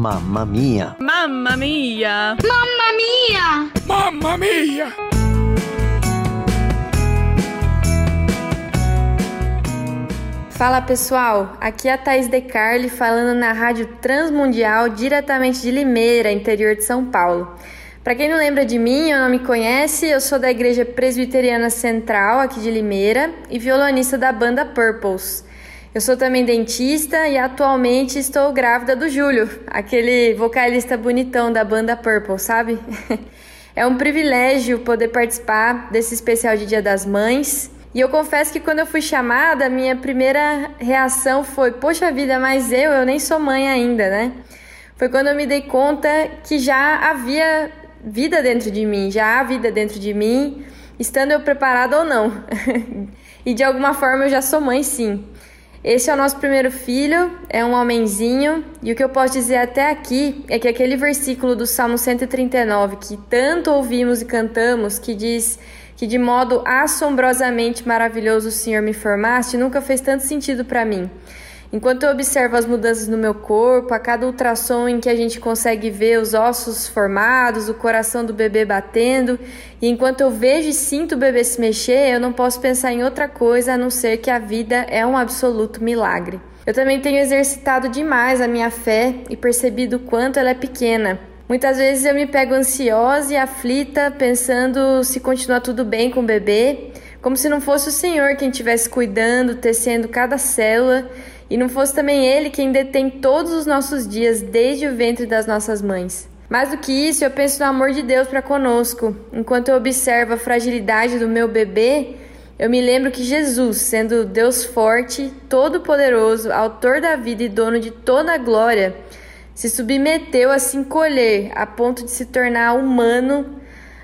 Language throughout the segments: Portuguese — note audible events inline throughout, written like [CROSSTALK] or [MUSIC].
Mamma mia! Mamma mia! Mamma mia! Mamma mia! Fala pessoal, aqui é a Thaís De Carli falando na Rádio Transmundial, diretamente de Limeira, interior de São Paulo. Para quem não lembra de mim ou não me conhece, eu sou da Igreja Presbiteriana Central aqui de Limeira e violonista da banda Purples. Eu sou também dentista e atualmente estou grávida do Júlio, aquele vocalista bonitão da banda Purple, sabe? [LAUGHS] é um privilégio poder participar desse especial de Dia das Mães. E eu confesso que quando eu fui chamada, minha primeira reação foi: Poxa vida, mas eu, eu nem sou mãe ainda, né? Foi quando eu me dei conta que já havia vida dentro de mim, já há vida dentro de mim, estando eu preparada ou não. [LAUGHS] e de alguma forma eu já sou mãe, sim. Esse é o nosso primeiro filho, é um homenzinho, e o que eu posso dizer até aqui é que aquele versículo do Salmo 139 que tanto ouvimos e cantamos, que diz que de modo assombrosamente maravilhoso o Senhor me formaste, nunca fez tanto sentido para mim. Enquanto eu observo as mudanças no meu corpo, a cada ultrassom em que a gente consegue ver os ossos formados, o coração do bebê batendo, e enquanto eu vejo e sinto o bebê se mexer, eu não posso pensar em outra coisa a não ser que a vida é um absoluto milagre. Eu também tenho exercitado demais a minha fé e percebido o quanto ela é pequena. Muitas vezes eu me pego ansiosa e aflita, pensando se continua tudo bem com o bebê, como se não fosse o Senhor quem estivesse cuidando, tecendo cada célula e não fosse também Ele quem detém todos os nossos dias desde o ventre das nossas mães. Mais do que isso, eu penso no amor de Deus para conosco. Enquanto eu observo a fragilidade do meu bebê, eu me lembro que Jesus, sendo Deus forte, todo-poderoso, autor da vida e dono de toda a glória, se submeteu a se encolher a ponto de se tornar humano,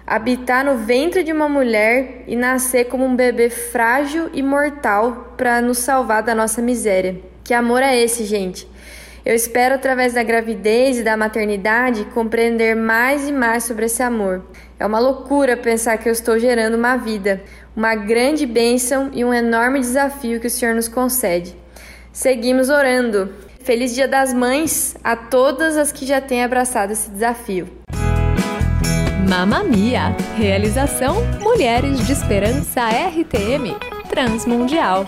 habitar no ventre de uma mulher e nascer como um bebê frágil e mortal para nos salvar da nossa miséria. Que amor é esse, gente? Eu espero, através da gravidez e da maternidade, compreender mais e mais sobre esse amor. É uma loucura pensar que eu estou gerando uma vida, uma grande bênção e um enorme desafio que o Senhor nos concede. Seguimos orando. Feliz Dia das Mães a todas as que já têm abraçado esse desafio. Mamma Mia! Realização Mulheres de Esperança RTM Transmundial.